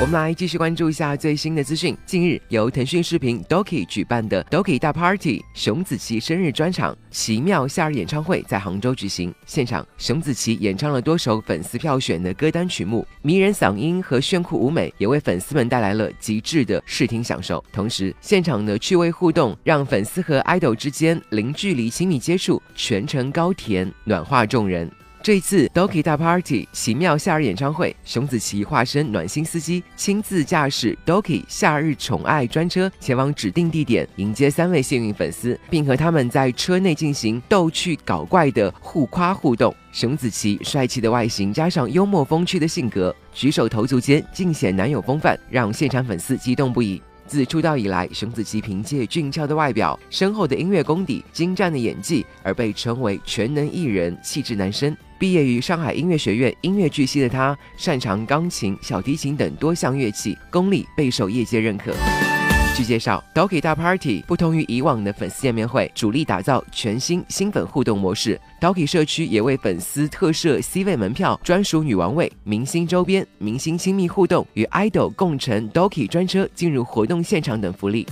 我们来继续关注一下最新的资讯。近日，由腾讯视频 Doki 举办的 Doki 大 Party 熊梓淇生日专场奇妙夏日演唱会在杭州举行。现场，熊梓淇演唱了多首粉丝票选的歌单曲目，迷人嗓音和炫酷舞美也为粉丝们带来了极致的视听享受。同时，现场的趣味互动让粉丝和 idol 之间零距离亲密接触，全程高甜，暖化众人。这一次 Doki 大 Party 奇妙夏日演唱会，熊梓淇化身暖心司机，亲自驾驶 Doki 夏日宠爱专车，前往指定地点迎接三位幸运粉丝，并和他们在车内进行逗趣搞怪的互夸互动。熊梓淇帅气的外形加上幽默风趣的性格，举手投足间尽显男友风范，让现场粉丝激动不已。自出道以来，熊梓淇凭借俊俏的外表、深厚的音乐功底、精湛的演技而被称为全能艺人、气质男生。毕业于上海音乐学院音乐剧系的他，擅长钢琴、小提琴等多项乐器，功力备受业界认可。据介绍，Doki 大 Party 不同于以往的粉丝见面会，主力打造全新新粉互动模式。Doki 社区也为粉丝特设 C 位门票、专属女王位、明星周边、明星亲密互动与 idol 共乘 Doki 专车进入活动现场等福利。